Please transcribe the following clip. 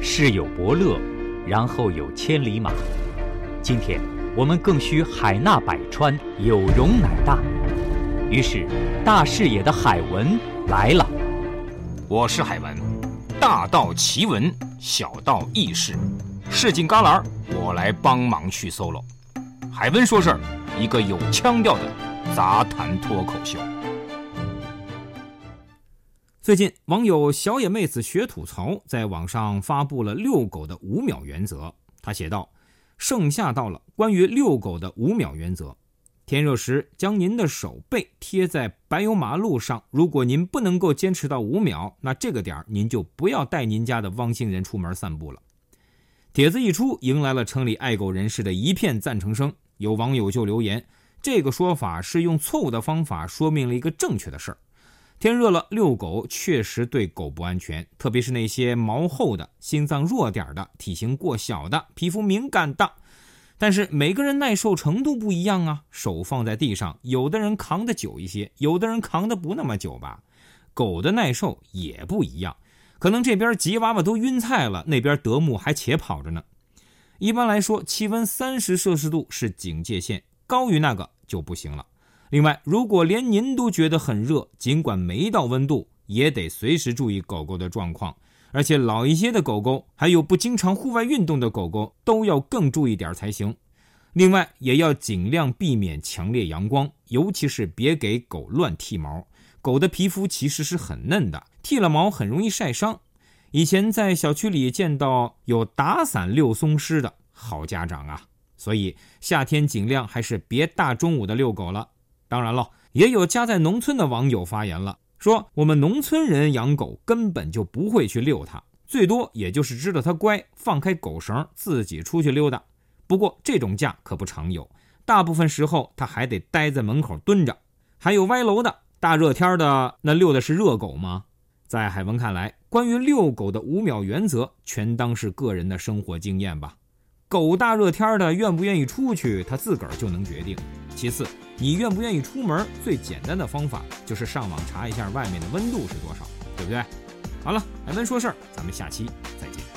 世有伯乐，然后有千里马。今天我们更需海纳百川，有容乃大。于是，大视野的海文来了。我是海文，大道奇闻，小道轶事，市井旮旯，我来帮忙去 solo。海文说事儿，一个有腔调的杂谈脱口秀。最近，网友小野妹子学吐槽在网上发布了遛狗的五秒原则。他写道：“盛夏到了，关于遛狗的五秒原则。天热时，将您的手背贴在柏油马路上。如果您不能够坚持到五秒，那这个点儿您就不要带您家的汪星人出门散步了。”帖子一出，迎来了城里爱狗人士的一片赞成声。有网友就留言：“这个说法是用错误的方法说明了一个正确的事儿。”天热了，遛狗确实对狗不安全，特别是那些毛厚的、心脏弱点的、体型过小的、皮肤敏感的。但是每个人耐受程度不一样啊，手放在地上，有的人扛得久一些，有的人扛得不那么久吧。狗的耐受也不一样，可能这边吉娃娃都晕菜了，那边德牧还且跑着呢。一般来说，气温三十摄氏度是警戒线，高于那个就不行了。另外，如果连您都觉得很热，尽管没到温度，也得随时注意狗狗的状况。而且老一些的狗狗，还有不经常户外运动的狗狗，都要更注意点才行。另外，也要尽量避免强烈阳光，尤其是别给狗乱剃毛。狗的皮肤其实是很嫩的，剃了毛很容易晒伤。以前在小区里见到有打伞遛松狮的好家长啊，所以夏天尽量还是别大中午的遛狗了。当然了，也有家在农村的网友发言了，说我们农村人养狗根本就不会去遛它，最多也就是知道它乖，放开狗绳自己出去溜达。不过这种家可不常有，大部分时候它还得待在门口蹲着。还有歪楼的，大热天的那遛的是热狗吗？在海文看来，关于遛狗的五秒原则，全当是个人的生活经验吧。狗大热天的愿不愿意出去，他自个儿就能决定。其次，你愿不愿意出门？最简单的方法就是上网查一下外面的温度是多少，对不对？好了，海文说事儿，咱们下期再见